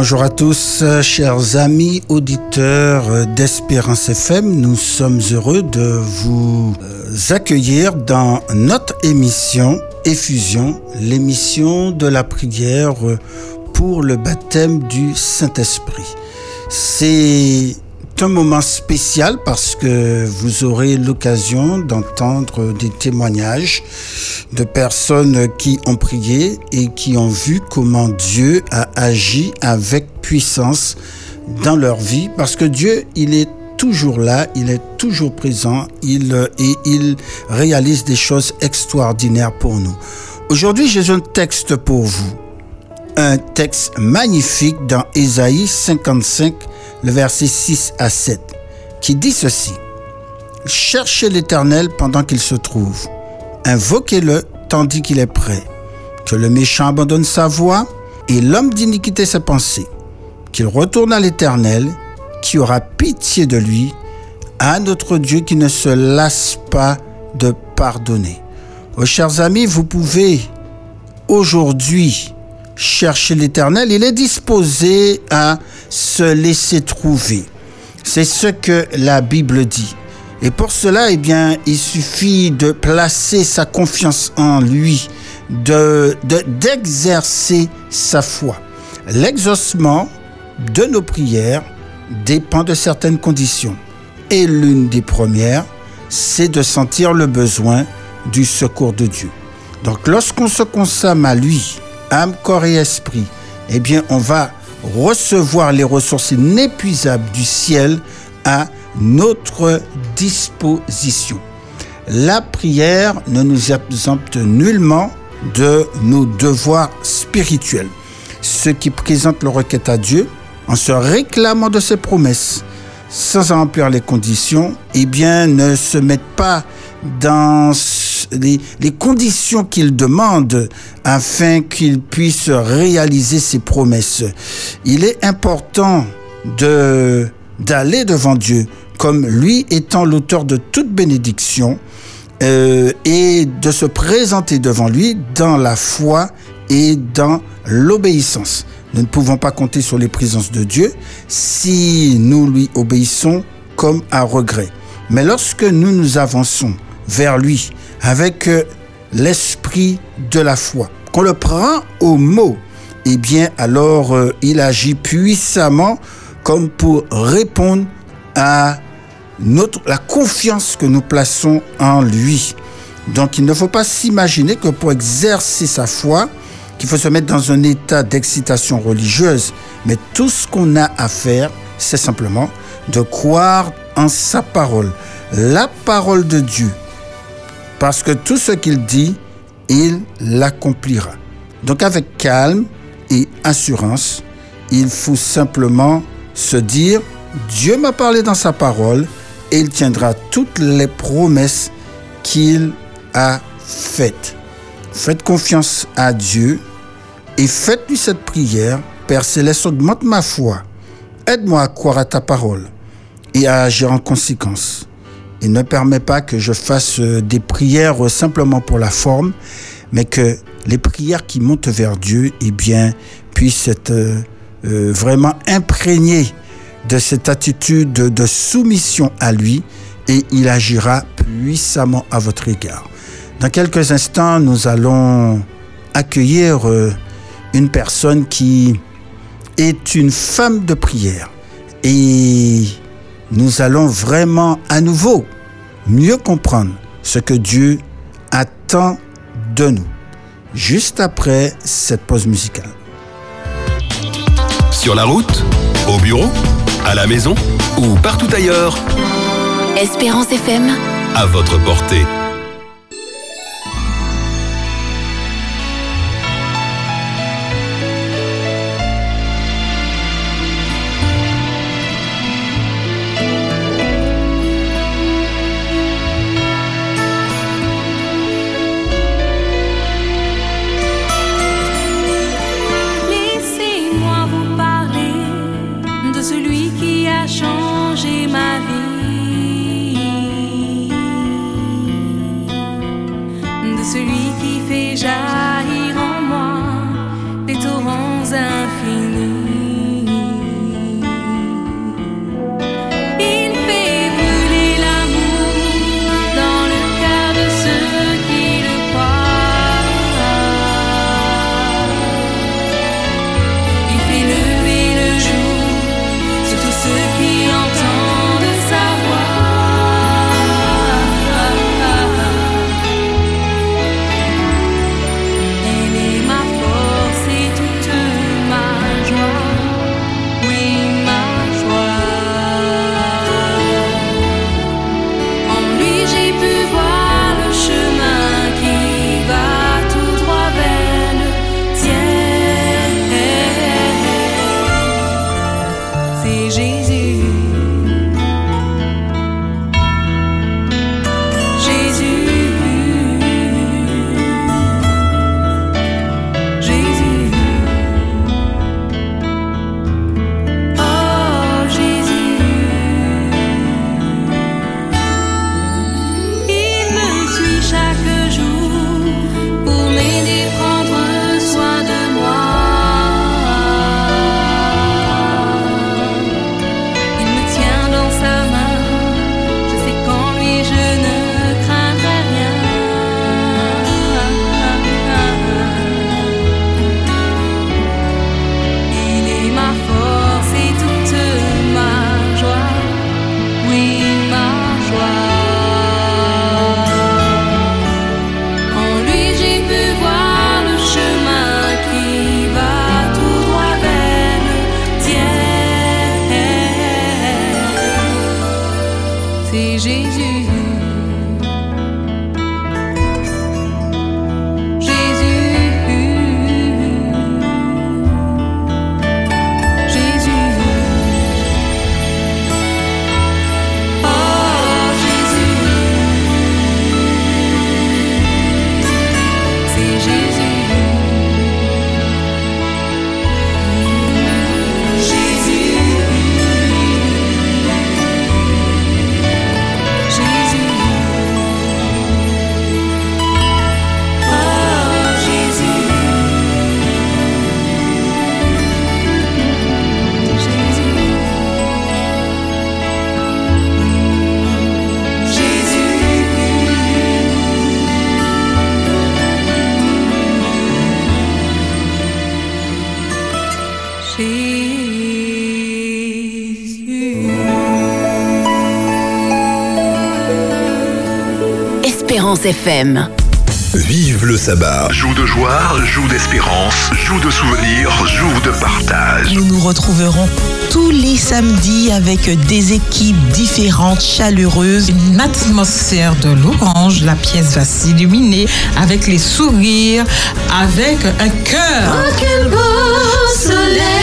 Bonjour à tous, chers amis auditeurs d'Espérance FM. Nous sommes heureux de vous euh, accueillir dans notre émission Effusion, l'émission de la prière pour le baptême du Saint-Esprit. C'est un moment spécial parce que vous aurez l'occasion d'entendre des témoignages de personnes qui ont prié et qui ont vu comment Dieu a agi avec puissance dans leur vie parce que Dieu, il est toujours là, il est toujours présent il, et il réalise des choses extraordinaires pour nous. Aujourd'hui, j'ai un texte pour vous. Un texte magnifique dans Ésaïe 55, le verset 6 à 7, qui dit ceci. Cherchez l'Éternel pendant qu'il se trouve. Invoquez-le tandis qu'il est prêt. Que le méchant abandonne sa voie et l'homme d'iniquité ses pensées. Qu'il retourne à l'Éternel, qui aura pitié de lui, à notre Dieu qui ne se lasse pas de pardonner. Oh, chers amis, vous pouvez aujourd'hui chercher l'Éternel. Il est disposé à se laisser trouver. C'est ce que la Bible dit. Et pour cela, eh bien, il suffit de placer sa confiance en lui, de, d'exercer sa foi. L'exaucement de nos prières dépend de certaines conditions. Et l'une des premières, c'est de sentir le besoin du secours de Dieu. Donc lorsqu'on se consomme à lui, âme, corps et esprit, eh bien on va recevoir les ressources inépuisables du ciel à notre disposition. La prière ne nous exempte nullement de nos devoirs spirituels. Ceux qui présentent leur requête à Dieu en se réclamant de ses promesses sans remplir les conditions, eh bien, ne se mettent pas dans les, les conditions qu'il demande afin qu'il puisse réaliser ses promesses. Il est important de d'aller devant Dieu comme lui étant l'auteur de toute bénédiction euh, et de se présenter devant lui dans la foi et dans l'obéissance. Nous ne pouvons pas compter sur les présences de Dieu si nous lui obéissons comme à regret. Mais lorsque nous nous avançons vers lui avec euh, l'esprit de la foi, qu'on le prend au mot, eh bien alors euh, il agit puissamment comme pour répondre à notre, la confiance que nous plaçons en lui. Donc il ne faut pas s'imaginer que pour exercer sa foi, qu'il faut se mettre dans un état d'excitation religieuse, mais tout ce qu'on a à faire, c'est simplement de croire en sa parole, la parole de Dieu, parce que tout ce qu'il dit, il l'accomplira. Donc avec calme et assurance, il faut simplement se dire, Dieu m'a parlé dans sa parole et il tiendra toutes les promesses qu'il a faites. Faites confiance à Dieu et faites-lui cette prière. Père céleste, augmente ma foi. Aide-moi à croire à ta parole et à agir en conséquence. Et ne permet pas que je fasse des prières simplement pour la forme, mais que les prières qui montent vers Dieu, eh bien, puissent être euh, euh, vraiment imprégné de cette attitude de, soumission à lui et il agira puissamment à votre égard. Dans quelques instants, nous allons accueillir euh, une personne qui est une femme de prière et nous allons vraiment à nouveau mieux comprendre ce que Dieu attend de nous, juste après cette pause musicale. Sur la route, au bureau, à la maison ou partout ailleurs. Espérance FM. À votre portée. celui qui fait jaillir en moi des torrents infinis. FM. Vive le sabbat. Joue de joie, joue d'espérance, joue de souvenirs, joue de partage. Nous nous retrouverons tous les samedis avec des équipes différentes, chaleureuses. Une atmosphère de l'orange. La pièce va s'illuminer avec les sourires, avec un cœur. Oh, quel beau soleil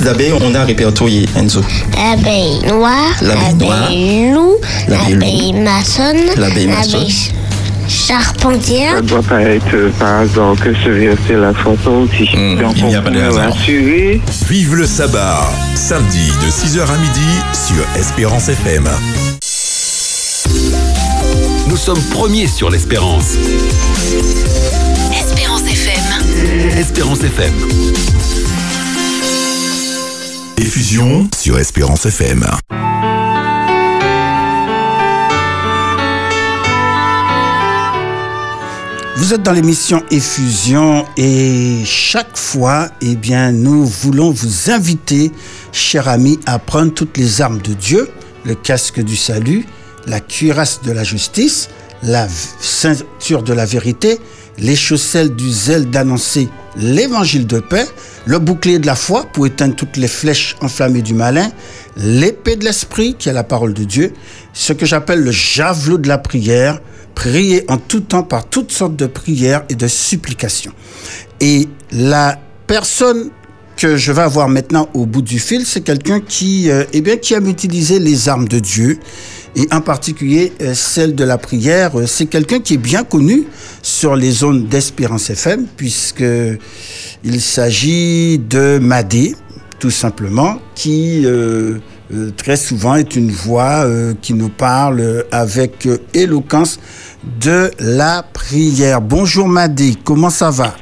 espèce d'abeille on a répertorié, Enzo L'abeille noire, l'abeille loup, l'abeille maçonne, l'abeille charpentière. Ça doit pas être euh, par hasard que ce c'est la photo aussi. Mmh, il n'y a pas de hasard. Vive le sabbat, samedi de 6h à midi sur Espérance FM. Nous sommes premiers sur l'Espérance. Espérance FM. Espérance FM. Effusion sur Espérance FM. Vous êtes dans l'émission Effusion et chaque fois, eh bien, nous voulons vous inviter, chers amis, à prendre toutes les armes de Dieu, le casque du salut, la cuirasse de la justice, la ceinture de la vérité, les chausselles du zèle d'annoncer l'évangile de paix, le bouclier de la foi pour éteindre toutes les flèches enflammées du malin, l'épée de l'esprit qui est la parole de Dieu, ce que j'appelle le javelot de la prière, prier en tout temps par toutes sortes de prières et de supplications. Et la personne que je vais avoir maintenant au bout du fil, c'est quelqu'un qui, euh, eh bien, qui aime utiliser les armes de Dieu et en particulier euh, celle de la prière. Euh, c'est quelqu'un qui est bien connu sur les zones d'Espérance FM puisque il s'agit de Madé, tout simplement, qui très souvent est une voix qui nous parle avec éloquence de la prière. Bonjour Madé, comment ça va?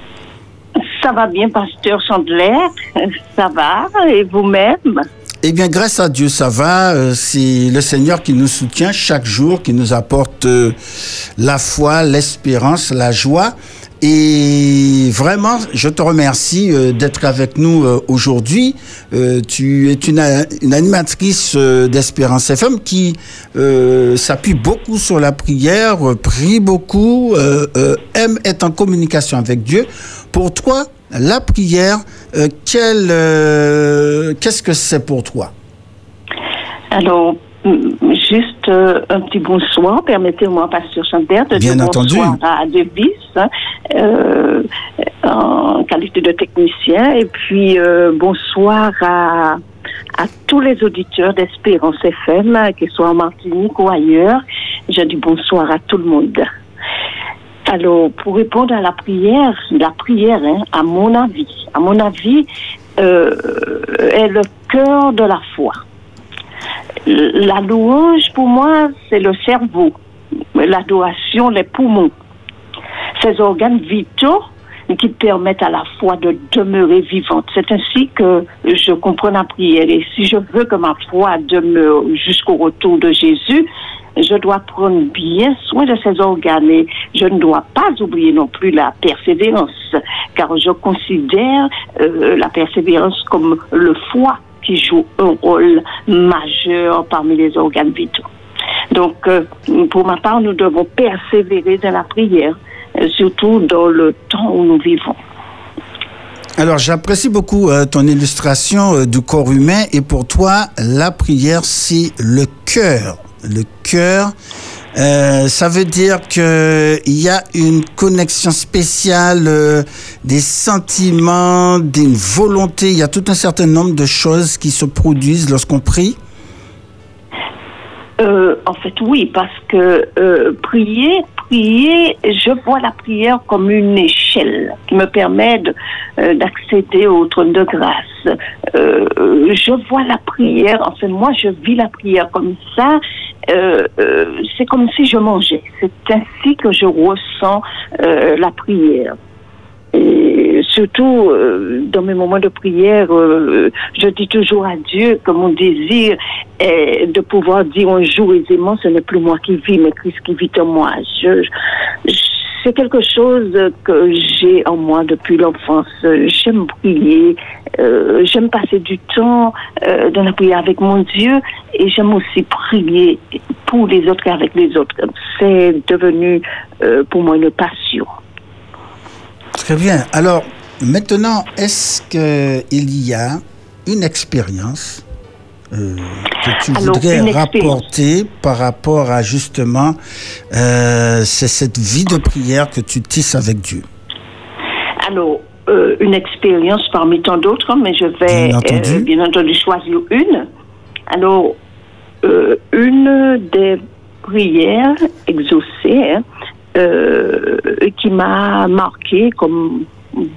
Ça va bien, pasteur Chandler. Ça va, et vous-même? Eh bien, grâce à Dieu, ça va. Euh, c'est le Seigneur qui nous soutient chaque jour, qui nous apporte euh, la foi, l'espérance, la joie. Et vraiment, je te remercie euh, d'être avec nous aujourd'hui. tu es une, une animatrice d'Espérance FM qui s'appuie beaucoup sur la prière, prie beaucoup, aime être en communication avec Dieu. Pour toi, la prière, euh, euh, qu'est-ce que c'est pour toi? Alors, juste euh, un petit bonsoir. Permettez-moi, Pasteur Chanter, de Bien dire entendu. bonsoir à Devis. Hein. euh, en qualité de technicien. Et puis, bonsoir à, à tous les auditeurs d'Espérance FM, qu'ils soient en Martinique ou ailleurs. Je dis bonsoir à tout le monde. Alors, pour répondre à la prière, la prière, hein, à mon avis, à mon avis, euh, est le cœur de la foi. La louange, pour moi, c'est le cerveau. L'adoration, les poumons. Ces organes vitaux qui permettent à la foi de demeurer vivante. C'est ainsi que je comprends la prière. Et si je veux que ma foi demeure jusqu'au retour de Jésus, je dois prendre bien soin de ces organes et je ne dois pas oublier non plus la persévérance, car je considère euh, la persévérance comme le foie qui joue un rôle majeur parmi les organes vitaux. Donc, euh, pour ma part, nous devons persévérer dans la prière, euh, surtout dans le temps où nous vivons. Alors, j'apprécie beaucoup ton illustration du corps humain et pour toi, la prière, c'est le cœur. Le cœur, euh, ça veut dire qu'il y a une connexion spéciale euh, des sentiments, d'une volonté. Il y a tout un certain nombre de choses qui se produisent lorsqu'on prie. Euh, en fait, oui, parce que prier, prier, je vois la prière comme une échelle qui me permet euh, d'accéder au trône de grâce. Euh, je vois la prière, en fait, moi, je vis la prière comme ça. Euh, c'est comme si je mangeais. C'est ainsi que je ressens la prière. Et surtout, euh, dans mes moments de prière, euh, je dis toujours à Dieu que mon désir est de pouvoir dire un jour aisément, ce n'est plus moi qui vis, mais Christ qui vit en moi. Je, c'est quelque chose que j'ai en moi depuis l'enfance. J'aime prier, euh, j'aime passer du temps euh, dans la prière avec mon Dieu et j'aime aussi prier pour les autres et avec les autres. C'est devenu euh, pour moi une passion. Très bien. Alors, maintenant, est-ce qu'il y a une expérience euh, que tu Alors, voudrais rapporter par rapport à justement euh, c'est cette vie de prière que tu tisses avec Dieu? Alors, euh, une expérience parmi tant d'autres, mais je vais Bien entendu. bien entendu choisir une. Alors, une des prières exaucées hein, euh, qui m'a marqué comme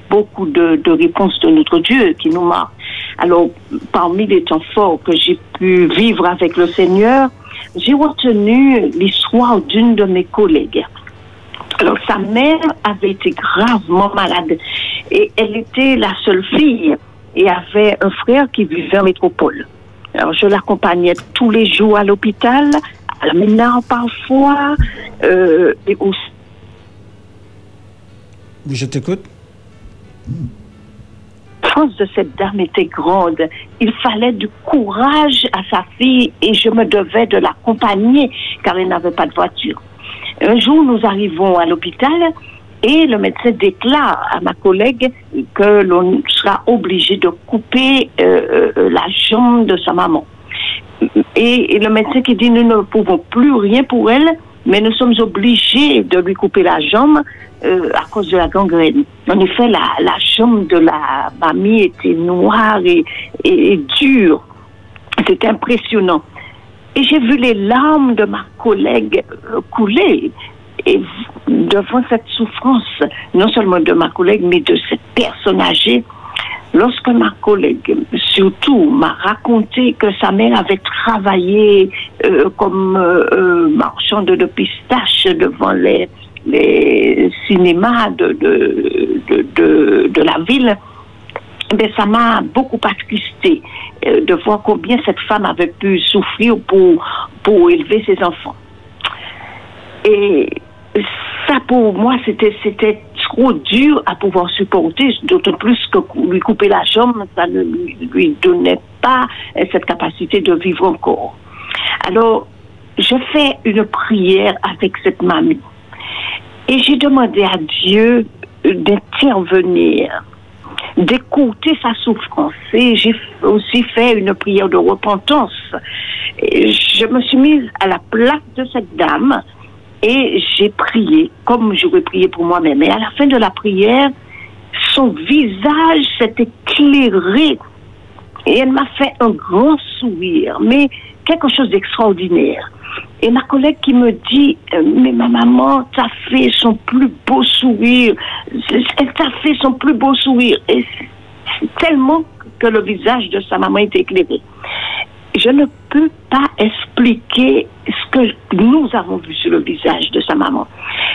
beaucoup de, de réponses de notre Dieu qui nous marquent. Alors, parmi les temps forts que j'ai pu vivre avec le Seigneur, j'ai retenu l'histoire d'une de mes collègues. Alors, sa mère avait été gravement malade et elle était la seule fille et avait un frère qui vivait en métropole. Alors, je l'accompagnais tous les jours à l'hôpital, à la ménard parfois, euh, et aussi Oui, je t'écoute. la force de cette dame était grande. Il fallait du courage à sa fille et je me devais de l'accompagner car elle n'avait pas de voiture. Un jour, nous arrivons à l'hôpital et le médecin déclare à ma collègue que l'on sera obligé de couper euh, euh, la jambe de sa maman. Et, le médecin qui dit nous ne pouvons plus rien pour elle, mais nous sommes obligés de lui couper la jambe euh, à cause de la gangrène. En effet, la, jambe de la mamie était noire et, dure. C'était impressionnant. Et j'ai vu les larmes de ma collègue couler. Devant cette souffrance, non seulement de ma collègue, mais de cette personne âgée, lorsque ma collègue, surtout, m'a raconté que sa mère avait travaillé euh, comme euh, euh, marchande de pistaches devant les, les cinémas de, de, de, la ville, ben, ça m'a beaucoup attristé de voir combien cette femme avait pu souffrir pour, pour élever ses enfants. Et ça, pour moi, c'était trop dur à pouvoir supporter, d'autant plus que lui couper la jambe, ça ne lui- donnait pas euh, cette capacité de vivre encore. Alors, je fais une prière avec cette mamie. Et j'ai demandé à Dieu d'intervenir, d'écouter sa souffrance. Et j'ai aussi fait une prière de repentance. Je me suis mise à la place de cette dame Et j'ai prié, comme j'aurais prié pour moi-même. Et à la fin de la prière, son visage s'est éclairé. Et elle m'a fait un grand sourire, mais quelque chose d'extraordinaire. Et ma collègue qui me dit, euh, mais ma maman t'a fait son plus beau sourire. Elle t'a fait son plus beau sourire. Et tellement que le visage de sa maman est éclairé. Je ne peux pas expliquer ce que nous avons vu sur le visage de sa maman.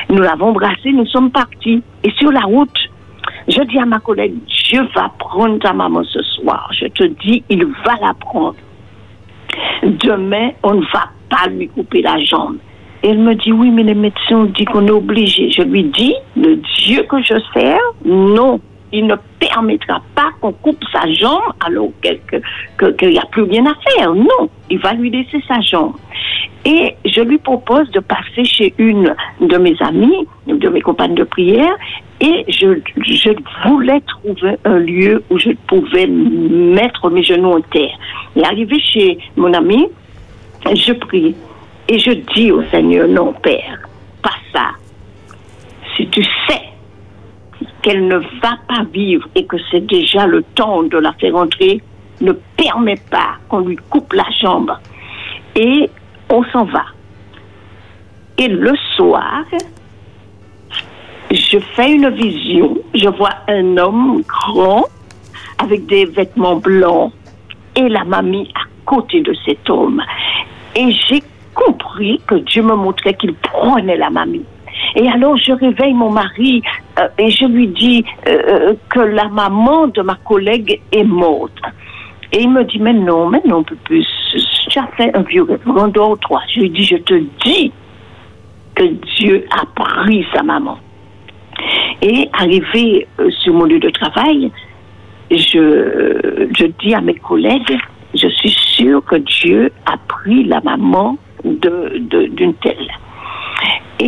Nous l'avons embrassé, nous sommes partis. Et sur la route, je dis à ma collègue, Dieu va prendre ta maman ce soir. Je te dis, il va la prendre. Demain, on ne va pas lui couper la jambe. Elle me dit, oui, mais les médecins ont dit qu'on est obligé. Je lui dis, le Dieu que je sers, non, il ne permettra pas qu'on coupe sa jambe alors qu'il n'y a plus rien à faire. Non, il va lui laisser sa jambe. Et je lui propose de passer chez une de mes amies, de mes compagnes de prière, et je, je voulais trouver un lieu où je pouvais mettre mes genoux en terre. Et arrivé chez mon ami, je prie et je dis au Seigneur, non Père, pas ça. Si tu sais qu'elle ne va pas vivre et que c'est déjà le temps de la faire entrer, ne permets pas qu'on lui coupe la jambe. Et on s'en va. Et le soir, je fais une vision. Je vois un homme grand avec des vêtements blancs et la mamie à côté de cet homme. Et j'ai compris que Dieu me montrait qu'il prenait la mamie. Et alors je réveille mon mari euh, et je lui dis euh, euh, que la maman de ma collègue est morte. Et il me dit, mais non, mais non, plus. Tu as fait un vieux rêve, dort trois. Je lui dis, je te dis que Dieu a pris sa maman. Et arrivé sur mon lieu de travail, je, je dis à mes collègues, je suis sûre que Dieu a pris la maman d'une de, telle.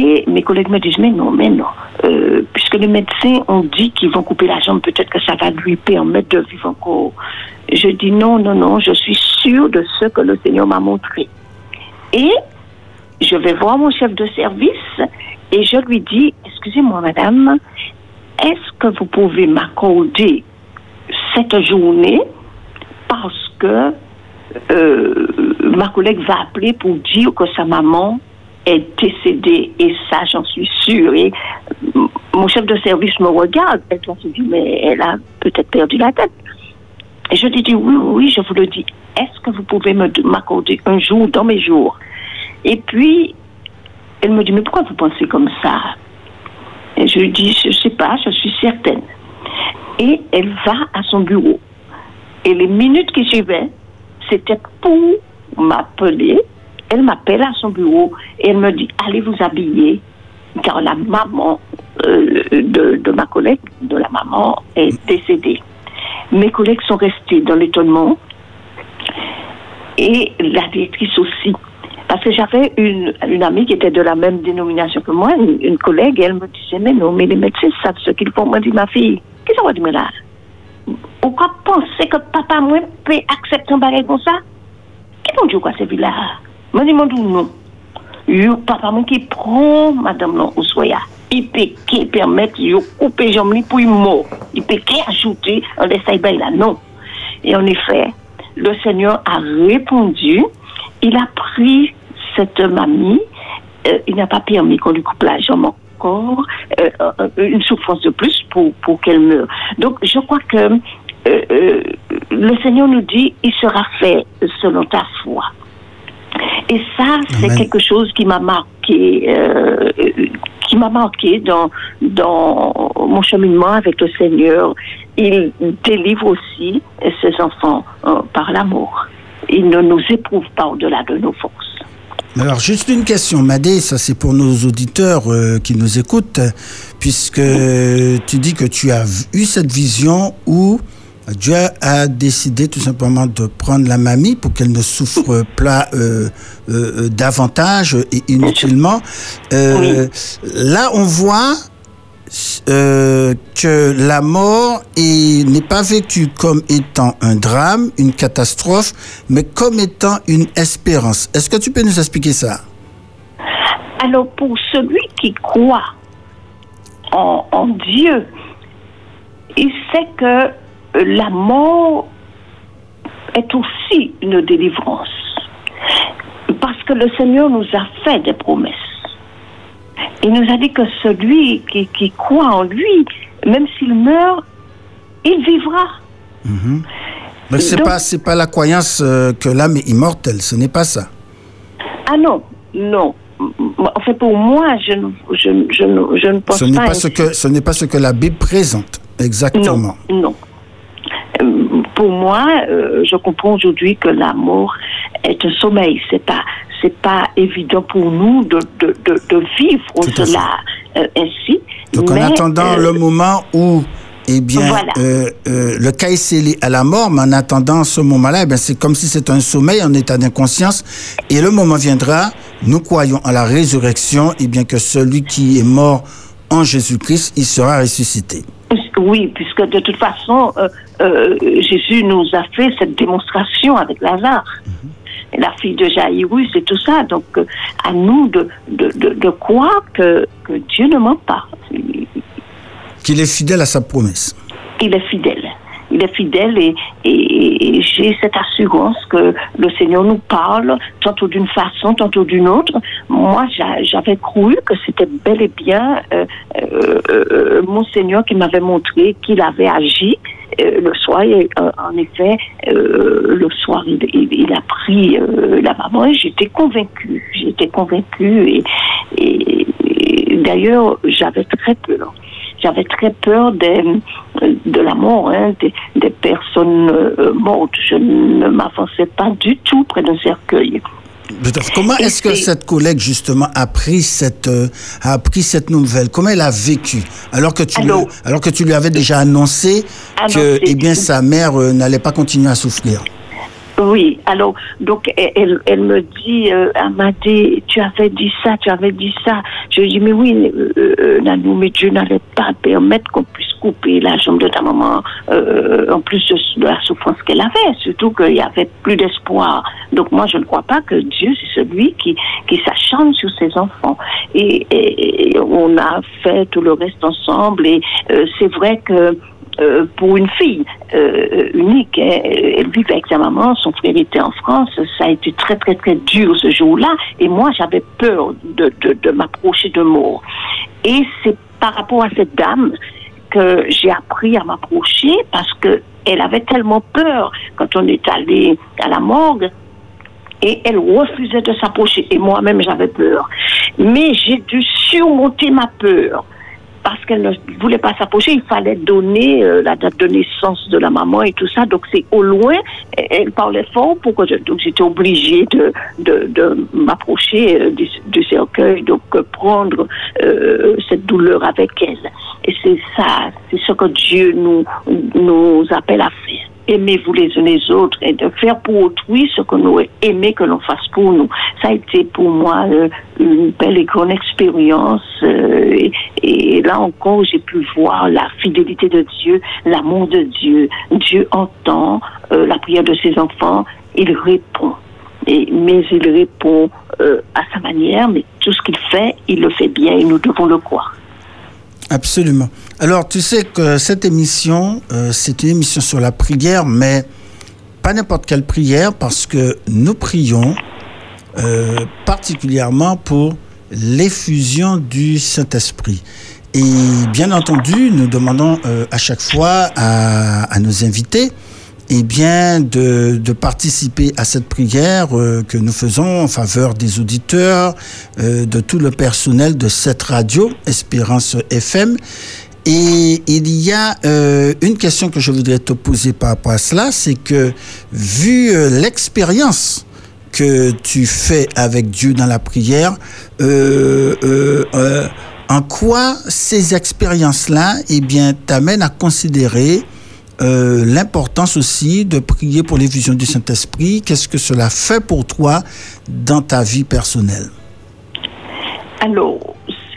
Et mes collègues me disent, mais non, mais non. Euh, puisque les médecins ont dit qu'ils vont couper la jambe, peut-être que ça va lui permettre de vivre encore. Je dis non, non, non, je suis sûre de ce que le Seigneur m'a montré. Et je vais voir mon chef de service et je lui dis, excusez-moi madame, est-ce que vous pouvez m'accorder cette journée parce que euh, ma collègue va appeler pour dire que sa maman est décédée. Et ça, j'en suis sûre. Et mon chef de service me regarde. Elle se dit, mais elle a peut-être perdu la tête. Et je lui dis, oui, oui, je vous le dis. Est-ce que vous pouvez m'accorder un jour dans mes jours? Et puis, elle me dit, mais pourquoi vous pensez comme ça? Et je lui dis, je ne sais pas, je suis certaine. Et elle va à son bureau. Et les minutes qui suivaient, c'était pour m'appeler. Elle m'appelle à son bureau et elle me dit allez vous habiller car la maman euh, de, ma collègue, de la maman, est décédée. Mes collègues sont restés dans l'étonnement et la directrice aussi. Parce que j'avais une, une amie qui était de la même dénomination que moi, une, collègue, et elle me disait, mais non, mais les médecins savent ce qu'ils font. Moi, dit, ma fille, qu'est-ce qu'on va dire là Pourquoi penser que papa, moi, peut accepter un bagage comme ça? Qu'est-ce qu'on dit quoi, c'est là Moi, dis, moi, non. Yo, papa, moi, qui prend madame non, au soya. Il peut qui permettre, de couper jambes pour une mort. Il peut qui ajouter, on laisse ça là, non. Et en effet, le Seigneur a répondu, il a pris cette mamie, euh, il n'a pas permis qu'on lui coupe la jambe encore, euh, euh, une souffrance de plus pour, pour qu'elle meure. Donc, je crois que le Seigneur nous dit, il sera fait selon ta foi. Et ça, c'est quelque chose qui m'a marqué, qui m'a marqué dans, dans mon cheminement avec le Seigneur. Il délivre aussi ses enfants par l'amour. Il ne nous éprouve pas au-delà de nos forces. Alors, juste une question, Madé, ça c'est pour nos auditeurs euh, qui nous écoutent, puisque tu dis que tu as eu cette vision où Dieu a décidé tout simplement de prendre la mamie pour qu'elle ne souffre pas euh, euh, davantage et inutilement. Là, on voit euh, que la mort n'est pas vécue comme étant un drame, une catastrophe, mais comme étant une espérance. Est-ce que tu peux nous expliquer ça? Alors, pour celui qui croit en, en Dieu, il sait que la mort est aussi une délivrance. Parce que le Seigneur nous a fait des promesses. Il nous a dit que celui qui, qui croit en lui, même s'il meurt, il vivra. Mhm. Mais c'est Donc- pas pas la croyance euh, que l'âme est immortelle, ce n'est pas ça. Ah non, non. En fait, pour moi, je ne, je, je je ne pense Ce n'est pas. pas ce que ce n'est pas ce que la Bible présente exactement. Non, non. Pour moi, euh, je comprends aujourd'hui que la mort est un sommeil. C'est pas, c'est pas évident pour nous de, de, de, de vivre à cela euh, ainsi. Donc en attendant euh, le moment où eh bien, Voilà. euh, euh, le cas est scellé à la mort, mais en attendant ce moment-là, eh c'est comme si c'était un sommeil en état d'inconscience. Et le moment viendra, nous croyons en la résurrection, et bien que celui qui est mort en Jésus-Christ, il sera ressuscité. Oui, puisque de toute façon, euh, euh, Jésus nous a fait cette démonstration avec Lazare. Et La fille de Jaïrus et tout ça. Donc, euh, à nous de, de, de, de croire que, que Dieu ne ment pas. Qu'il est fidèle à sa promesse. Il est fidèle. Il est fidèle et, j'ai cette assurance que le Seigneur nous parle tantôt d'une façon, tantôt d'une autre. Moi, j'a- j'avais cru que c'était bel et bien euh, euh, euh, mon Seigneur qui m'avait montré qu'il avait agi le soir. Et, euh, en effet, le soir, il, il- il a pris la maman et j'étais convaincue. J'étais convaincue et d'ailleurs, j'avais très peur. J'avais très peur des, de la mort, hein, des, des personnes euh, mortes. Je ne m'avançais pas du tout près d'un cercueil. Comment est-ce que cette collègue, justement, a pris cette, euh, a appris cette nouvelle? Comment elle a vécu? Alors que, tu lui, Alors- alors que tu lui avais déjà annoncé. que eh bien, sa mère euh, n'allait pas continuer à souffrir Oui, alors, donc, elle, elle, me dit, euh, dit, tu avais dit ça, tu avais dit ça. Je lui dis, mais oui, euh, euh, Nanou, mais Dieu n'allait pas permettre qu'on puisse couper la jambe de ta maman, euh, en plus de, de la souffrance qu'elle avait, surtout qu'il n'y avait plus d'espoir. Donc, moi, je ne crois pas que Dieu, c'est celui qui, qui s'acharne sur ses enfants. Et, et- et on a fait tout le reste ensemble, et euh, c'est vrai que euh, pour une fille euh, unique. hein, Elle vivait avec sa maman, son frère était en France. Ça a été très, très, très dur ce jour-là. Et moi, j'avais peur de, de, de m'approcher de mort. Et c'est par rapport à cette dame que j'ai appris à m'approcher parce que elle avait tellement peur quand on est allé à la morgue et elle refusait de s'approcher. Et moi-même, j'avais peur. Mais j'ai dû surmonter ma peur parce qu'elle ne voulait pas s'approcher. Il fallait donner euh, la date de naissance de la maman et tout ça. Donc, c'est au loin. Elle parlait fort pour que je, donc j'étais obligée de, de, de m'approcher euh, du, cercueil, donc euh, prendre cette douleur avec elle. Et c'est ça, c'est ce que Dieu nous appelle à faire aimez-vous les uns les autres et de faire pour autrui ce que nous aimons que l'on fasse pour nous. Ça a été pour moi euh, une belle et grande expérience. euh, et, là encore, j'ai pu voir la fidélité de Dieu, l'amour de Dieu. Dieu entend euh, la prière de ses enfants, il répond. Mais il répond à sa manière, mais tout ce qu'il fait, il le fait bien et nous devons le croire. Absolument. Alors, tu sais que cette émission, euh, c'est une émission sur la prière, mais pas n'importe quelle prière, parce que nous prions euh, particulièrement pour l'effusion du Saint-Esprit. Et bien entendu, nous demandons euh, à chaque fois à, nos invités eh bien, de, participer à cette prière que nous faisons en faveur des auditeurs, de tout le personnel de cette radio, Espérance FM. Et il y a euh, une question que je voudrais te poser par rapport à cela, c'est que vu euh, l'expérience que tu fais avec Dieu dans la prière, euh, en quoi ces expériences-là, eh t'amènent à considérer l'importance aussi de prier pour les visions du Saint-Esprit? Qu'est-ce que cela fait pour toi dans ta vie personnelle? Alors,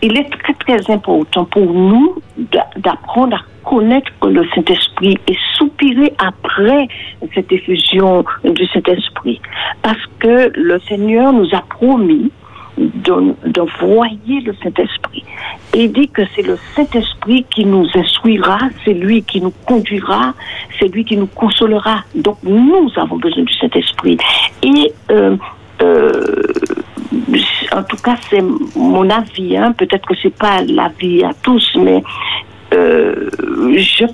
il est très très important pour nous d'a- d'apprendre à connaître le Saint-Esprit et soupirer après cette effusion du Saint-Esprit. Parce que le Seigneur nous a promis d'en- d'envoyer le Saint-Esprit. Il dit que c'est le Saint-Esprit qui nous instruira, c'est lui qui nous conduira, c'est lui qui nous consolera. Donc nous avons besoin du Saint-Esprit. Et euh, euh, en tout cas, c'est mon avis. hein. Peut-être que c'est pas l'avis à tous, mais euh, je,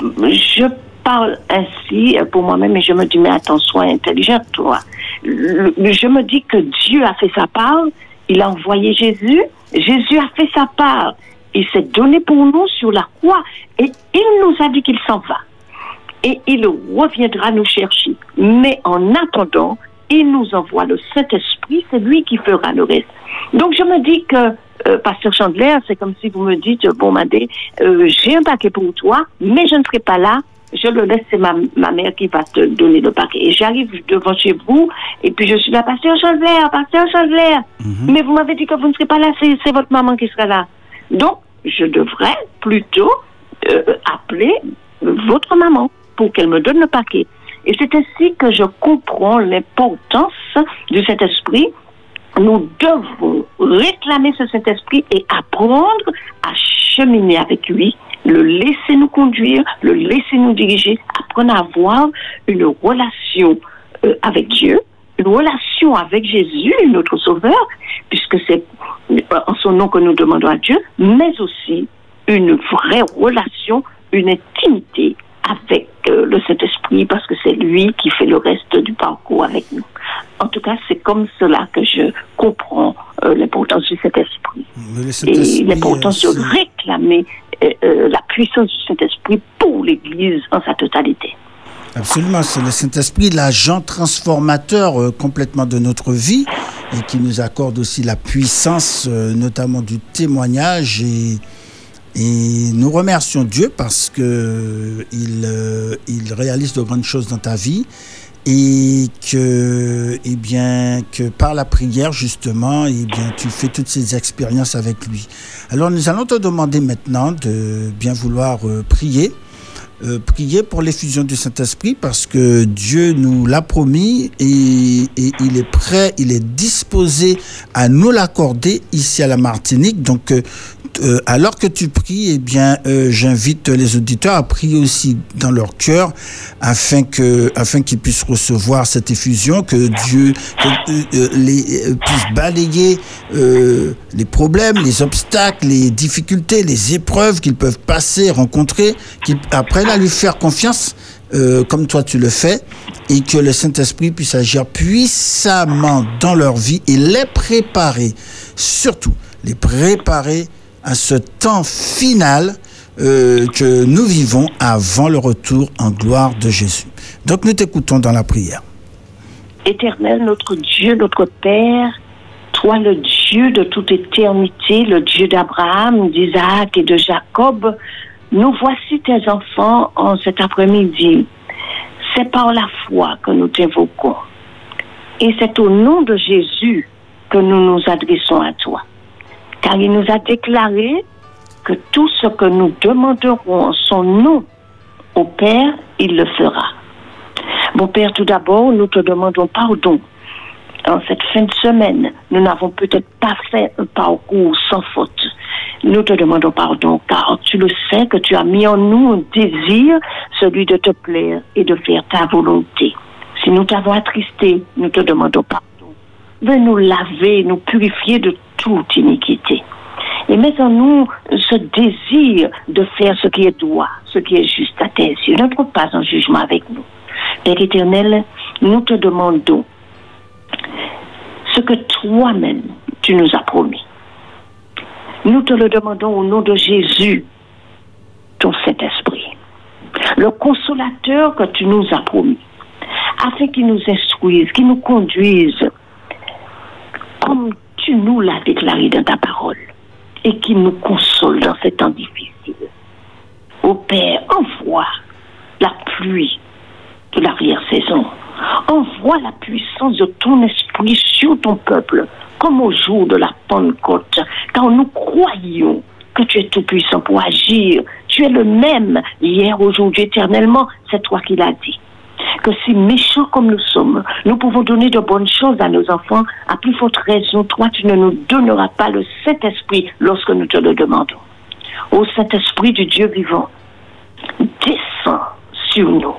je parle ainsi pour moi-même et je me dis, mais attends, sois intelligent, toi. Je me dis que Dieu a fait sa part, il a envoyé Jésus, Jésus a fait sa part, il s'est donné pour nous sur la croix et il nous a dit qu'il s'en va. Et il reviendra nous chercher. Mais en attendant, il nous envoie le Saint-Esprit, c'est lui qui fera le reste. Donc je me dis que, euh, Pasteur Chandler, c'est comme si vous me dites, bon Madé, euh, j'ai un paquet pour toi, mais je ne serai pas là. Je le laisse, c'est ma, ma mère qui va te donner le paquet. Et j'arrive devant chez vous, et puis je suis là, Pasteur Chandler, Pasteur Chandler. Mais vous m'avez dit que vous ne serez pas là, c'est c'est votre maman qui sera là. Donc, je devrais plutôt euh, appeler votre maman pour qu'elle me donne le paquet. Et c'est ainsi que je comprends l'importance de cet esprit. Nous devons réclamer ce Saint-Esprit et apprendre à cheminer avec lui, le laisser nous conduire, le laisser nous diriger, apprendre à avoir une relation euh, avec Dieu, une relation avec Jésus, notre Sauveur, puisque c'est euh, en son nom que nous demandons à Dieu, mais aussi une vraie relation, une intimité avec euh, le Saint-Esprit, parce que c'est lui qui fait le reste du parcours avec nous. En tout cas, c'est comme cela que je comprends euh, l'importance du Saint-Esprit et l'importance de réclamer euh, euh, la puissance du Saint-Esprit pour l'Église en sa totalité. Absolument, c'est le Saint-Esprit, l'agent transformateur euh, complètement de notre vie et qui nous accorde aussi la puissance, euh, notamment du témoignage. Et, et nous remercions Dieu parce que il, euh, il réalise de grandes choses dans ta vie et que, eh bien, que par la prière, justement, eh bien, tu fais toutes ces expériences avec lui. Alors, nous allons te demander maintenant de bien vouloir euh, prier euh, prier pour l'effusion du Saint-Esprit parce que Dieu nous l'a promis et, il est prêt, il est disposé à nous l'accorder ici à la Martinique. Donc, euh, alors que tu pries, eh bien, euh, j'invite les auditeurs à prier aussi dans leur cœur afin que, afin qu'ils puissent recevoir cette effusion, que Dieu euh, les, puisse balayer les problèmes, les obstacles, les difficultés, les épreuves qu'ils peuvent passer, rencontrer, qu'ils apprennent à lui faire confiance, comme toi tu le fais, et que le Saint-Esprit puisse agir puissamment dans leur vie et les préparer, surtout les préparer à ce temps final euh, que nous vivons avant le retour en gloire de Jésus. Donc nous t'écoutons dans la prière. Éternel, notre Dieu, notre Père, toi le Dieu de toute éternité, le Dieu d'Abraham, d'Isaac et de Jacob, nous voici tes enfants en cet après-midi. C'est par la foi que nous t'invoquons. Et c'est au nom de Jésus que nous nous adressons à toi. Car il nous a déclaré que tout ce que nous demanderons en son nom au Père, il le fera. Mon Père, tout d'abord, nous te demandons pardon. En cette fin de semaine, nous n'avons peut-être pas fait un parcours sans faute. Nous te demandons pardon, car tu le sais que tu as mis en nous un désir, celui de te plaire et de faire ta volonté. Si nous t'avons attristé, nous te demandons pardon. Veux nous laver, nous purifier de toute iniquité. Et mets en nous ce désir de faire ce qui est droit, ce qui est juste à tes yeux. Ne trouve pas en jugement avec nous. Père éternel, nous te demandons ce que toi-même tu nous as promis. Nous te le demandons au nom de Jésus, ton Saint-Esprit, le consolateur que tu nous as promis, afin qu'il nous instruise, qu'il nous conduise comme tu nous l'as déclaré dans ta parole et qu'il nous console dans ces temps difficiles. Ô Père, envoie la pluie de l'arrière-saison. Envoie la puissance de ton esprit sur ton peuple, comme au jour de la Pentecôte, car nous croyons que tu es tout-puissant pour agir. Tu es le même hier, aujourd'hui, éternellement. C'est toi qui l'as dit. Que si méchants comme nous sommes, nous pouvons donner de bonnes choses à nos enfants, à plus forte raison, toi, tu ne nous donneras pas le Saint-Esprit lorsque nous te le demandons. Ô Saint-Esprit du Dieu vivant, descends sur nous.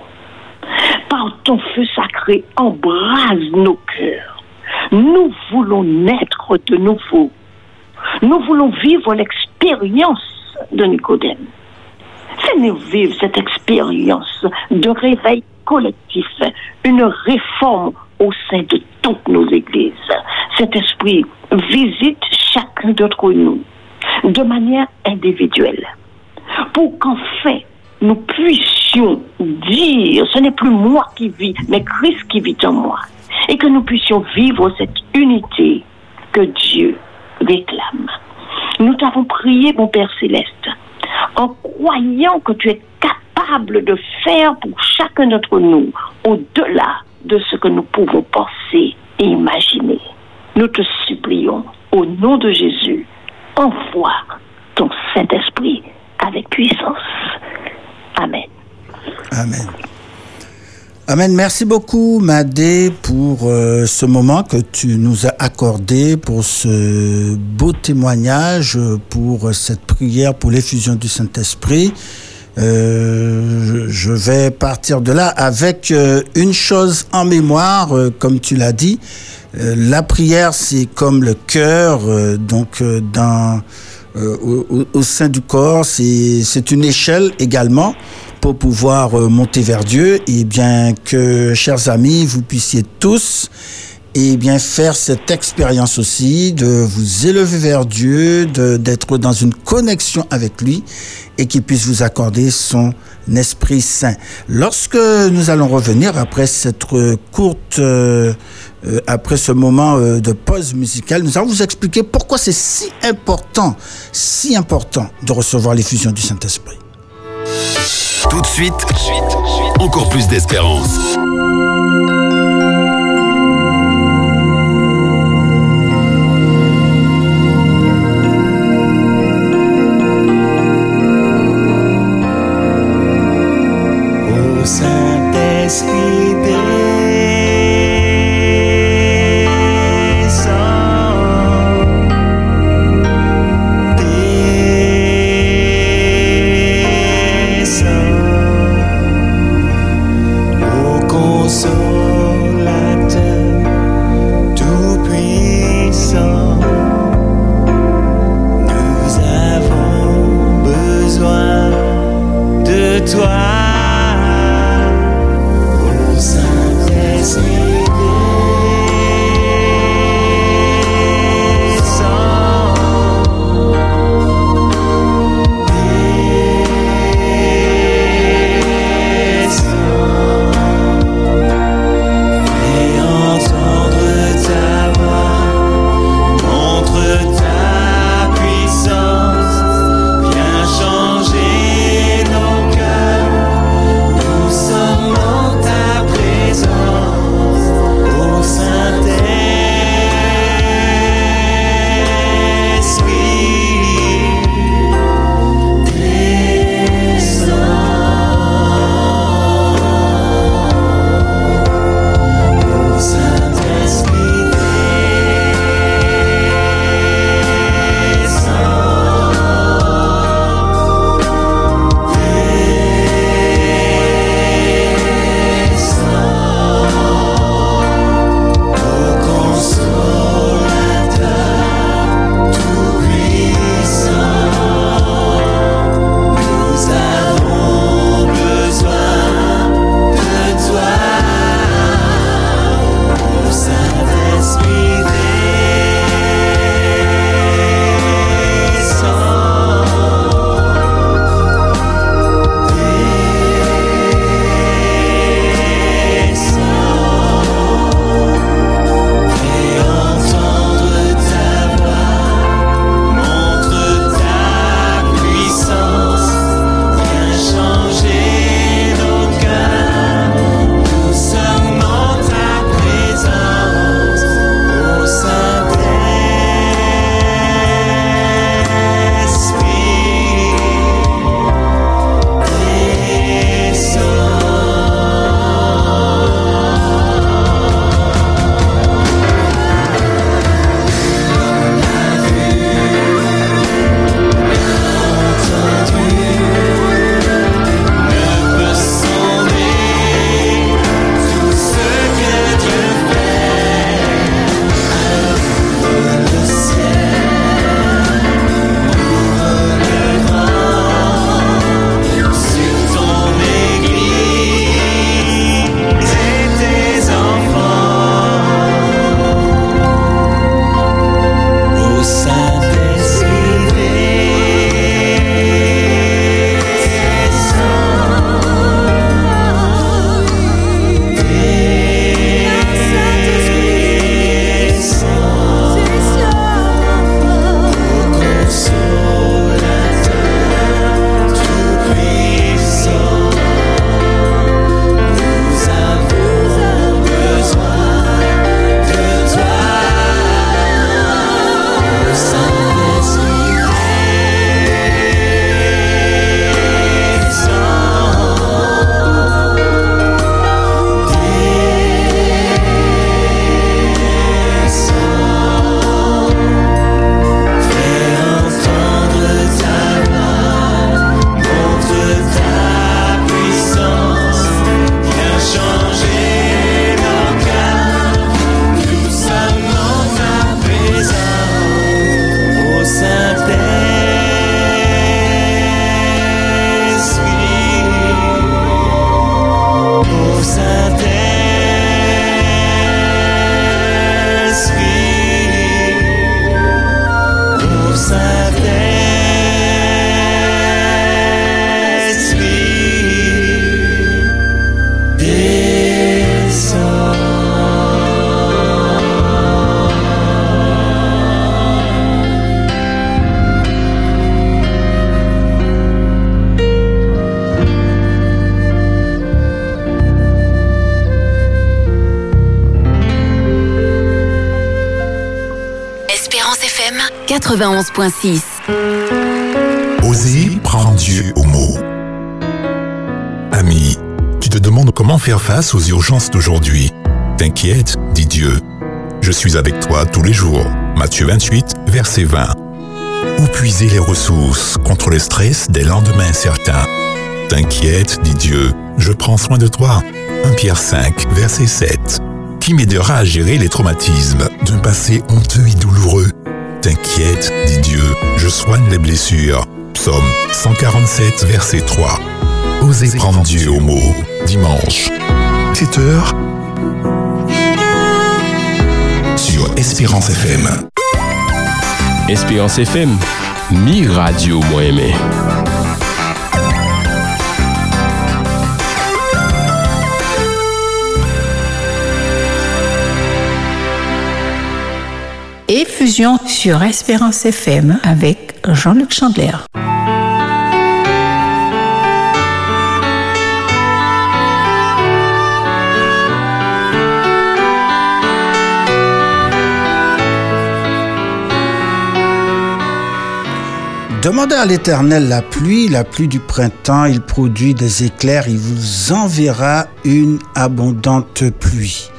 Par ton feu sacré, embrase nos cœurs. Nous voulons naître de nouveau. Nous voulons vivre l'expérience de Nicodème. Fais-nous vivre cette expérience de réveil collectif, une réforme au sein de toutes nos églises. Cet esprit visite chacun d'entre nous de manière individuelle pour qu'enfin nous puissions dire ce n'est plus moi qui vis, mais Christ qui vit en moi. Et que nous puissions vivre cette unité que Dieu réclame. Nous t'avons prié, mon Père céleste, en croyant que tu es capable de faire pour chacun d'entre nous au-delà de ce que nous pouvons penser et imaginer. Nous te supplions, au nom de Jésus, envoie ton Saint-Esprit avec puissance. Amen. Amen. Amen. Merci beaucoup, Madé, pour euh, ce moment que tu nous as accordé, pour ce beau témoignage, pour cette prière pour l'effusion du Saint-Esprit. Euh, je vais partir de là avec euh, une chose en mémoire, euh, comme tu l'as dit. La prière, c'est comme le cœur, donc dans, au, au sein du corps, c'est une échelle également pour pouvoir monter vers Dieu. Et bien que, chers amis, vous puissiez tous et bien faire cette expérience aussi de vous élever vers Dieu, d'être dans une connexion avec lui et qu'il puisse vous accorder son Esprit Saint. Lorsque nous allons revenir après cette euh, courte, euh, euh, après ce moment de pause musicale, nous allons vous expliquer pourquoi c'est si important, si important de recevoir l'effusion du Saint-Esprit. Tout de suite, encore plus d'espérance. Saint-Esprit descends, 91.6. Oser prendre Dieu au mot. Ami, tu te demandes comment faire face aux urgences d'aujourd'hui. T'inquiète, dit Dieu. Je suis avec toi tous les jours. Matthieu 28, verset 20. Où puiser les ressources contre le stress des lendemains incertains T'inquiète, dit Dieu, je prends soin de toi. 1 Pierre 5, verset 7. Qui m'aidera à gérer les traumatismes d'un passé honteux et douloureux? T'inquiète, dit Dieu, je soigne les blessures. Psaume 147, verset 3. Osez prendre Dieu au mot. Dimanche, 7 heures. Sur Espérance FM. Espérance FM, mi radio moi aimé. Sur Espérance FM avec Jean-Luc Chandler. Demandez à l'Éternel la pluie, la pluie du printemps, il produit des éclairs, il vous enverra une abondante pluie.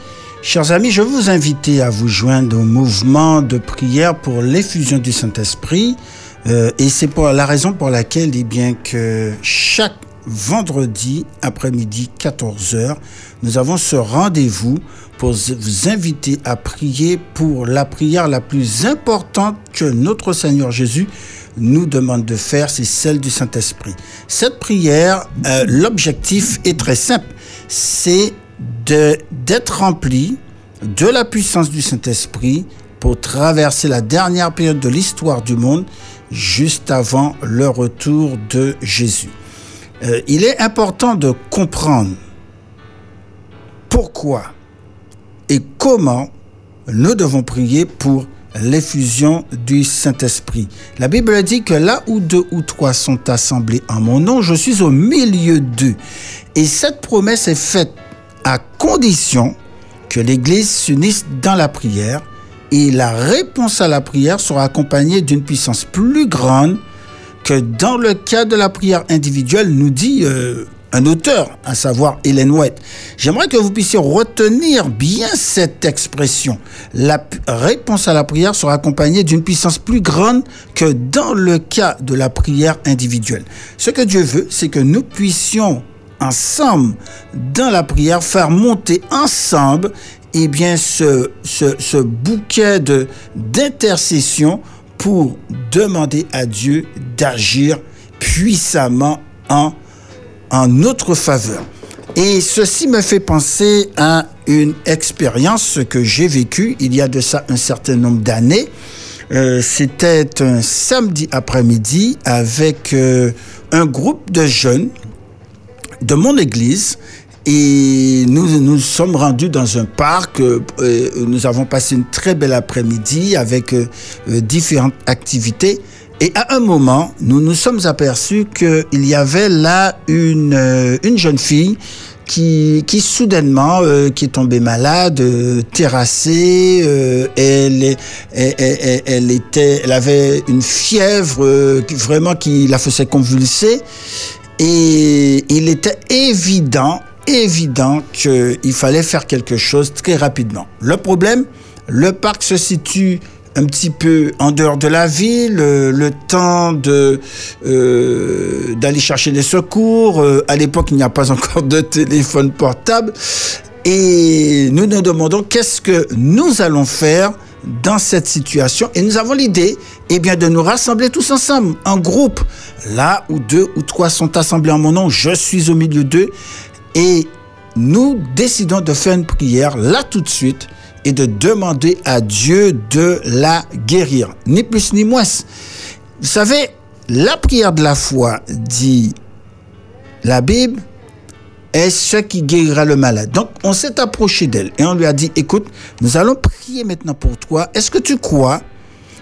Chers amis, je vous invite à vous joindre au mouvement de prière pour l'effusion du Saint-Esprit. Euh, et c'est pour la raison pour laquelle, eh bien, que chaque vendredi après-midi 14h, nous avons ce rendez-vous pour vous inviter à prier pour la prière la plus importante que notre Seigneur Jésus nous demande de faire, c'est celle du Saint-Esprit. Cette prière, euh, l'objectif est très simple, c'est d'être rempli de la puissance du Saint-Esprit pour traverser la dernière période de l'histoire du monde juste avant le retour de Jésus. Euh, il est important de comprendre pourquoi et comment nous devons prier pour l'effusion du Saint-Esprit. La Bible dit que là où deux ou trois sont assemblés en mon nom, je suis au milieu d'eux. Et cette promesse est faite à condition que l'Église s'unisse dans la prière et la réponse à la prière sera accompagnée d'une puissance plus grande que dans le cas de la prière individuelle, nous dit euh, un auteur, à savoir Hélène White. J'aimerais que vous puissiez retenir bien cette expression. La réponse à la prière sera accompagnée d'une puissance plus grande que dans le cas de la prière individuelle. Ce que Dieu veut, c'est que nous puissions ensemble dans la prière faire monter ensemble eh bien ce, ce, ce bouquet d'intercession pour demander à Dieu d'agir puissamment en en notre faveur. Et ceci me fait penser à une expérience que j'ai vécue il y a de ça un certain nombre d'années. Euh, C'était un samedi après-midi avec euh, un groupe de jeunes de mon église et nous nous sommes rendus dans un parc. euh, nous avons passé une très belle après-midi avec euh, différentes activités. Et à un moment, nous nous sommes aperçus qu'il y avait là une, euh, une jeune fille qui, qui soudainement, euh, qui est tombée malade, euh, terrassée, elle, elle, elle- elle était, elle avait une fièvre qui- vraiment qui la faisait convulser. Et il était évident, évident qu'il fallait faire quelque chose très rapidement. Le problème, le parc se situe un petit peu en dehors de la ville, euh, le temps de euh, d'aller chercher les secours. Euh, à l'époque, il n'y a pas encore de téléphone portable. Et nous nous demandons qu'est-ce que nous allons faire dans cette situation. Et nous avons l'idée, eh bien, de nous rassembler tous ensemble, en groupe. Là où deux ou trois sont assemblés en mon nom, je suis au milieu d'eux. Et nous décidons de faire une prière là tout de suite et de demander à Dieu de la guérir. Ni plus ni moins. Vous savez, la prière de la foi dit la Bible est ce qui guérira le malade. Donc, on s'est approché d'elle et on lui a dit, écoute, nous allons prier maintenant pour toi. Est-ce que tu crois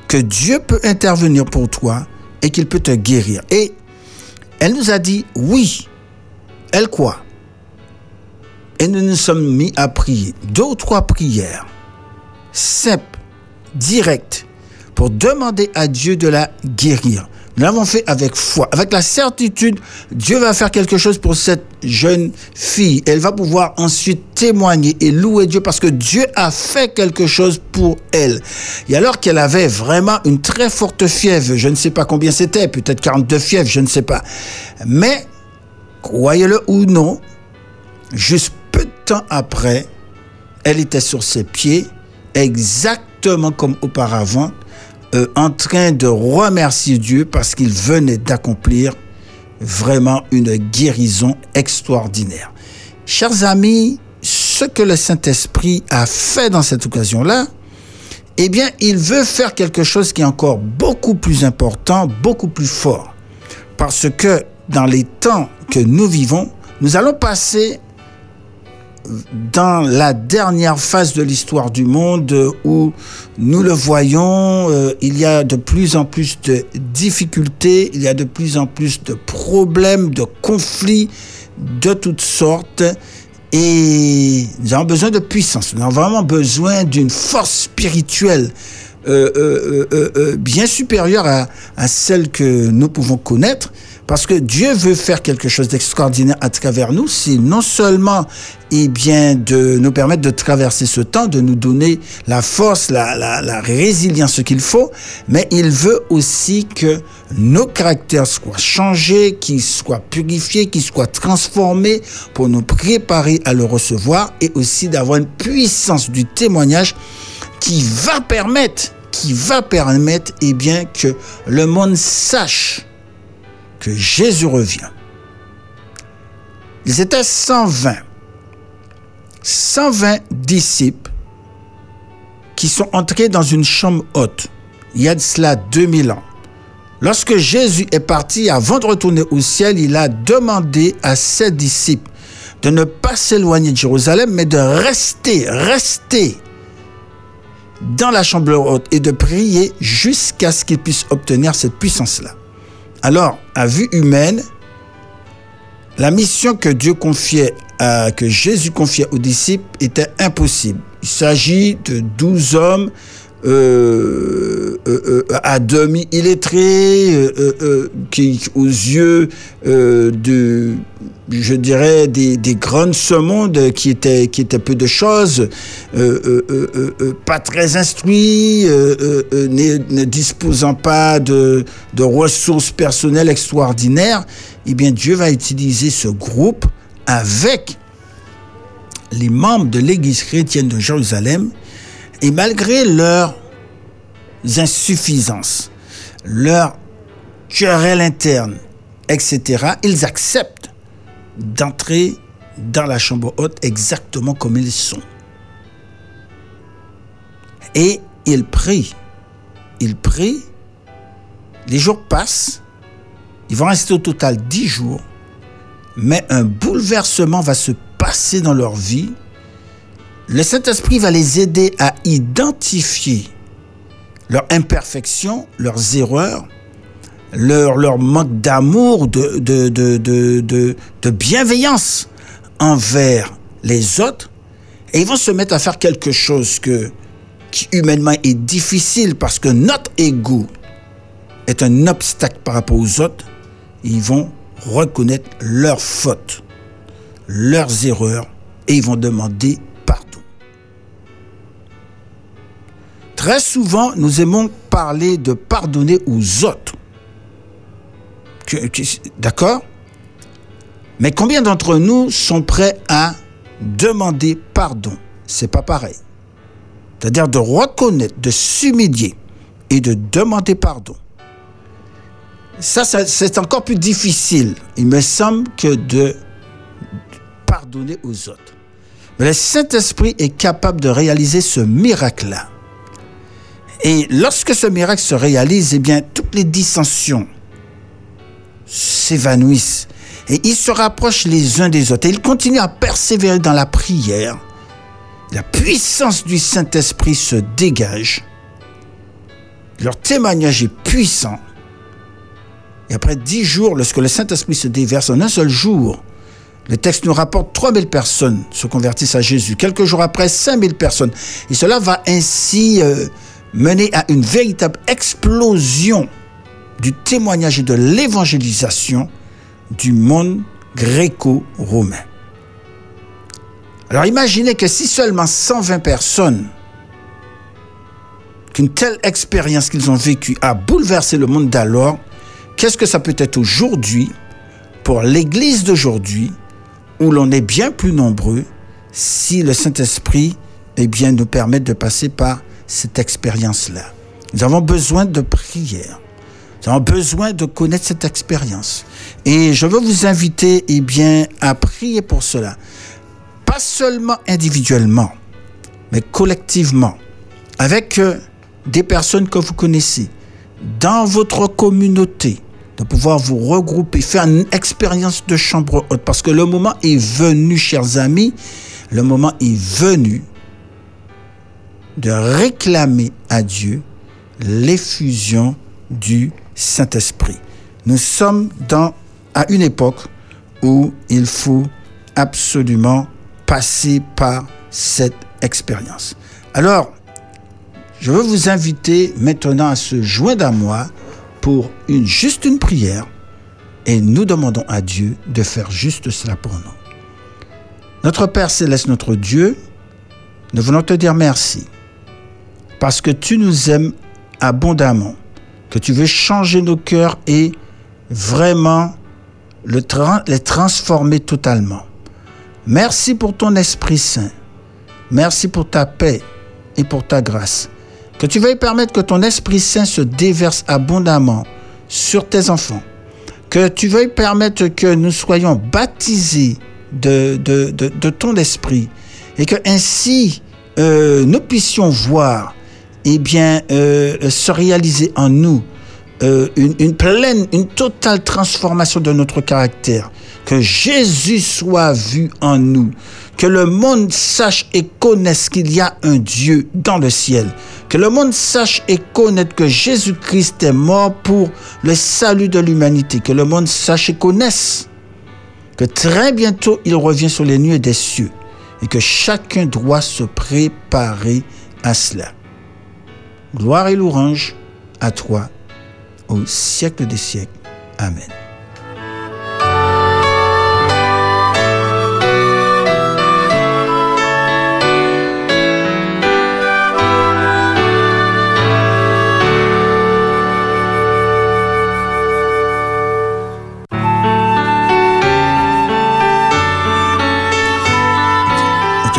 que Dieu peut intervenir pour toi et qu'il peut te guérir? Et elle nous a dit, oui. Elle quoi Et nous nous sommes mis à prier. Deux ou trois prières, simples, directes, pour demander à Dieu de la guérir. Nous l'avons fait avec foi, avec la certitude, Dieu va faire quelque chose pour cette jeune fille. Elle va pouvoir ensuite témoigner et louer Dieu parce que Dieu a fait quelque chose pour elle. Et alors qu'elle avait vraiment une très forte fièvre, je ne sais pas combien c'était, peut-être 42 fièvres, je ne sais pas. Mais, croyez-le ou non, juste peu de temps après, elle était sur ses pieds, exactement comme auparavant, euh, en train de remercier Dieu parce qu'il venait d'accomplir vraiment une guérison extraordinaire. Chers amis, ce que le Saint-Esprit a fait dans cette occasion-là, eh bien, il veut faire quelque chose qui est encore beaucoup plus important, beaucoup plus fort. Parce que dans les temps que nous vivons, nous allons passer dans la dernière phase de l'histoire du monde où nous le voyons, euh, il y a de plus en plus de difficultés, il y a de plus en plus de problèmes, de conflits de toutes sortes. Et nous avons besoin de puissance, nous avons vraiment besoin d'une force spirituelle euh, euh, bien supérieure à celle que nous pouvons connaître. Parce que Dieu veut faire quelque chose d'extraordinaire à travers nous, c'est non seulement eh bien, de nous permettre de traverser ce temps, de nous donner la force, la, résilience qu'il faut, mais il veut aussi que nos caractères soient changés, qu'ils soient purifiés, qu'ils soient transformés pour nous préparer à le recevoir et aussi d'avoir une puissance du témoignage qui va permettre, qui va permettre, eh bien, que le monde sache Jésus revient. Ils étaient 120. 120 disciples qui sont entrés dans une chambre haute. Il y a de cela 2000 ans. Lorsque Jésus est parti, avant de retourner au ciel, il a demandé à ses disciples de ne pas s'éloigner de Jérusalem, mais de rester, rester dans la chambre haute et de prier jusqu'à ce qu'ils puissent obtenir cette puissance-là. Alors, à vue humaine, la mission que Dieu confiait, à, que Jésus confiait aux disciples était impossible. Il s'agit de douze hommes à demi illettrés, qui, aux yeux euh, de, je dirais, des, grands qui étaient, qui peu de choses, euh, euh, pas très instruits, ne, disposant pas de, de ressources personnelles extraordinaires, eh bien Dieu va utiliser ce groupe avec les membres de l'Église chrétienne de Jérusalem et malgré leurs insuffisances, leurs querelles internes, etc., ils acceptent d'entrer dans la chambre haute exactement comme ils sont. Et ils prient. Ils prient. Les jours passent. Ils vont rester au total dix jours. Mais un bouleversement va se passer dans leur vie. Le Saint-Esprit va les aider à identifier leurs imperfections, leurs erreurs, leur, manque d'amour, de, bienveillance envers les autres. Et ils vont se mettre à faire quelque chose qui humainement est difficile parce que notre ego est un obstacle par rapport aux autres. Ils vont reconnaître leurs fautes, leurs erreurs et ils vont demander Très souvent, nous aimons parler de pardonner aux autres. D'accord? Mais combien d'entre nous sont prêts à demander pardon? C'est pas pareil. C'est-à-dire de reconnaître, de s'humilier et de demander pardon. Ça, c'est encore plus difficile, il me semble, que de pardonner aux autres. Mais le Saint-Esprit est capable de réaliser ce miracle-là. Et lorsque ce miracle se réalise, eh bien, toutes les dissensions s'évanouissent et ils se rapprochent les uns des autres. Et ils continuent à persévérer dans la prière. La puissance du Saint-Esprit se dégage. Leur témoignage est puissant. Et après dix jours, lorsque le Saint-Esprit se déverse en un seul jour, le texte nous rapporte 3000 personnes se convertissent à Jésus. Quelques jours après, 5000 personnes. Et cela va ainsi euh, mené à une véritable explosion du témoignage et de l'évangélisation du monde gréco-romain. Alors imaginez que si seulement 120 personnes, qu'une telle expérience qu'ils ont vécue a bouleversé le monde d'alors, qu'est-ce que ça peut être aujourd'hui pour l'Église d'aujourd'hui où l'on est bien plus nombreux si le Saint-Esprit eh bien, nous permet de passer par cette expérience-là. Nous avons besoin de prière. Nous avons besoin de connaître cette expérience. Et je veux vous inviter eh bien, à prier pour cela. Pas seulement individuellement, mais collectivement, avec euh, des personnes que vous connaissez, dans votre communauté, de pouvoir vous regrouper, faire une expérience de chambre haute. Parce que le moment est venu, chers amis, le moment est venu de réclamer à Dieu l'effusion du Saint-Esprit. Nous sommes dans, à une époque où il faut absolument passer par cette expérience. Alors, je veux vous inviter maintenant à se joindre à moi pour une, juste une prière et nous demandons à Dieu de faire juste cela pour nous. Notre Père céleste, notre Dieu, nous voulons te dire merci parce que tu nous aimes abondamment, que tu veux changer nos cœurs et vraiment le les transformer totalement. Merci pour ton Esprit Saint. Merci pour ta paix et pour ta grâce. Que tu veuilles permettre que ton Esprit Saint se déverse abondamment sur tes enfants. Que tu veuilles permettre que nous soyons baptisés de, ton esprit et que ainsi euh, nous puissions voir eh bien, euh, se réaliser en nous euh, une, une, pleine, une totale transformation de notre caractère. Que Jésus soit vu en nous. Que le monde sache et connaisse qu'il y a un Dieu dans le ciel. Que le monde sache et connaisse que Jésus-Christ est mort pour le salut de l'humanité. Que le monde sache et connaisse que très bientôt il revient sur les nuées des cieux et que chacun doit se préparer à cela. Gloire et louange à toi au siècle des siècles. Amen.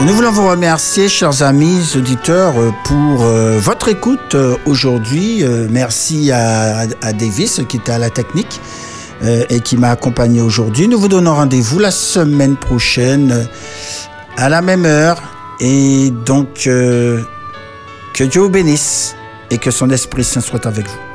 Nous voulons vous remercier, chers amis auditeurs, pour euh, votre écoute euh, aujourd'hui. Euh, merci à, Davis qui était à la technique et qui m'a accompagné aujourd'hui. Nous vous donnons rendez-vous la semaine prochaine à la même heure. Et donc, que Dieu vous bénisse et que son Esprit Saint soit avec vous.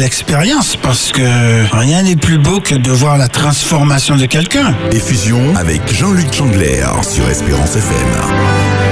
belle expérience parce que rien n'est plus beau que de voir la transformation de quelqu'un. Effusion avec Jean-Luc Chandler sur Espérance FM.